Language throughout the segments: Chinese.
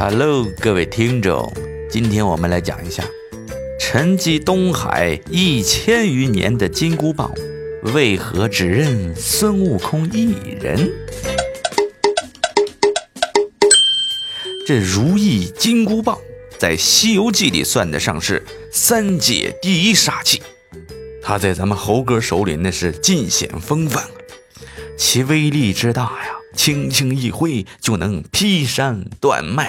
Hello，各位听众，今天我们来讲一下沉寂东海一千余年的金箍棒，为何只认孙悟空一人？这如意金箍棒在《西游记》里算得上是三界第一杀器，它在咱们猴哥手里那是尽显风范，其威力之大呀！轻轻一挥就能劈山断脉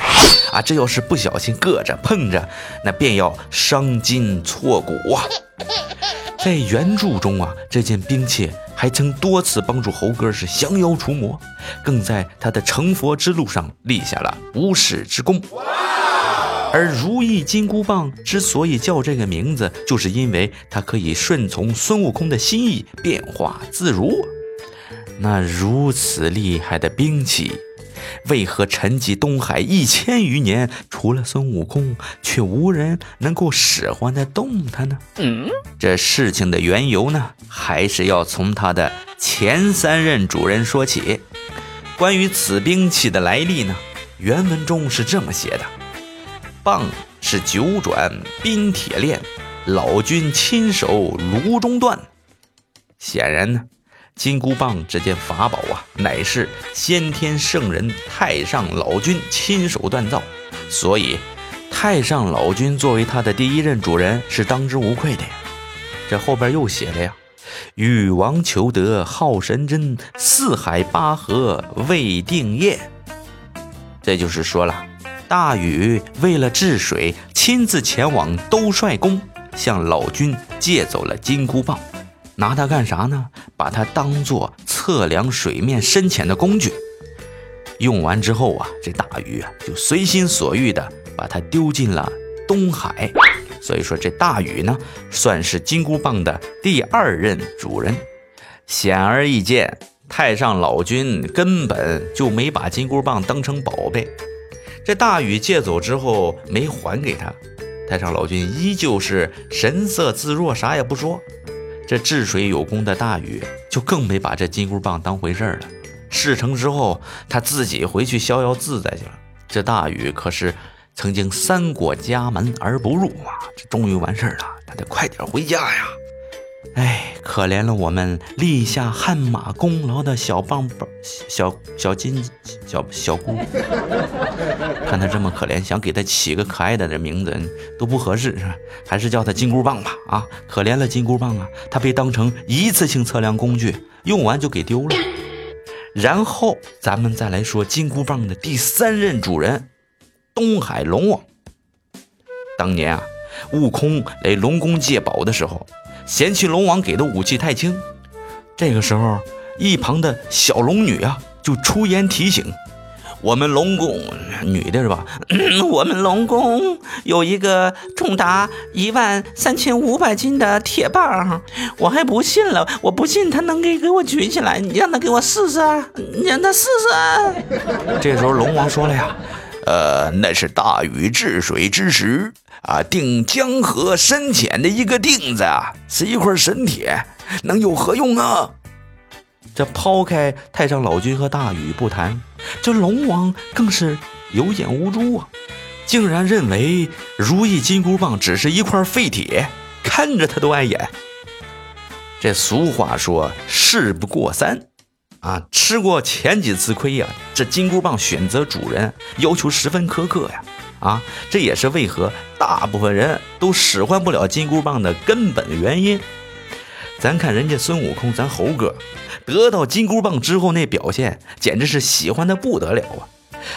啊！这要是不小心硌着碰着，那便要伤筋挫骨啊！在原著中啊，这件兵器还曾多次帮助猴哥是降妖除魔，更在他的成佛之路上立下了不世之功。而如意金箍棒之所以叫这个名字，就是因为它可以顺从孙悟空的心意，变化自如。那如此厉害的兵器，为何沉寂东海一千余年，除了孙悟空，却无人能够使唤得动它呢？这事情的缘由呢，还是要从它的前三任主人说起。关于此兵器的来历呢，原文中是这么写的：棒是九转冰铁链，老君亲手炉中断。显然呢。金箍棒这件法宝啊，乃是先天圣人太上老君亲手锻造，所以太上老君作为他的第一任主人是当之无愧的呀。这后边又写了呀：“禹王求得好神针，四海八河未定业。”这就是说了，大禹为了治水，亲自前往兜率宫，向老君借走了金箍棒。拿它干啥呢？把它当做测量水面深浅的工具。用完之后啊，这大禹啊就随心所欲的把它丢进了东海。所以说这大禹呢，算是金箍棒的第二任主人。显而易见，太上老君根本就没把金箍棒当成宝贝。这大禹借走之后没还给他，太上老君依旧是神色自若，啥也不说。这治水有功的大禹就更没把这金箍棒当回事儿了。事成之后，他自己回去逍遥自在去了。这大禹可是曾经三过家门而不入啊！这终于完事儿了，他得快点回家呀！哎，可怜了我们立下汗马功劳的小棒棒、小小金、小小姑。看他这么可怜，想给他起个可爱的这名字都不合适，是吧？还是叫他金箍棒吧。啊，可怜了金箍棒啊！他被当成一次性测量工具，用完就给丢了。然后咱们再来说金箍棒的第三任主人——东海龙王。当年啊，悟空来龙宫借宝的时候。嫌弃龙王给的武器太轻，这个时候，一旁的小龙女啊就出言提醒：“我们龙宫女的是吧？我们龙宫有一个重达一万三千五百斤的铁棒，我还不信了，我不信他能给给我举起来，你让他给我试试，你让他试试。”这时候龙王说了呀。呃，那是大禹治水之时啊，定江河深浅的一个定子啊，是一块神铁，能有何用啊？这抛开太上老君和大禹不谈，这龙王更是有眼无珠啊，竟然认为如意金箍棒只是一块废铁，看着他都碍眼。这俗话说，事不过三。啊，吃过前几次亏呀，这金箍棒选择主人要求十分苛刻呀！啊，这也是为何大部分人都使唤不了金箍棒的根本原因。咱看人家孙悟空，咱猴哥得到金箍棒之后那表现，简直是喜欢的不得了啊！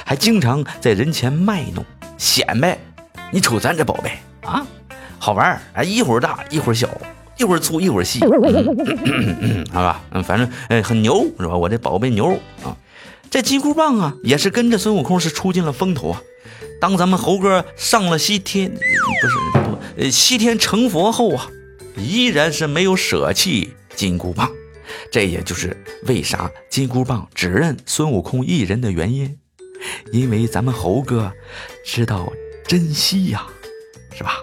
还经常在人前卖弄显摆，你瞅咱这宝贝啊，好玩啊，一会儿大一会儿小。一会儿粗一会儿细，好吧，嗯，反正哎很牛是吧？我这宝贝牛啊！这金箍棒啊，也是跟着孙悟空是出尽了风头啊。当咱们猴哥上了西天，不是不呃西天成佛后啊，依然是没有舍弃金箍棒。这也就是为啥金箍棒只认孙悟空一人的原因，因为咱们猴哥知道珍惜呀，是吧？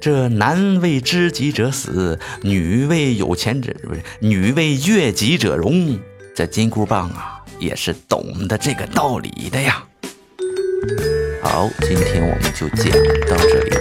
这男为知己者死，女为有钱者不是，女为悦己者容。这金箍棒啊，也是懂得这个道理的呀。好。今天我们就讲到这里，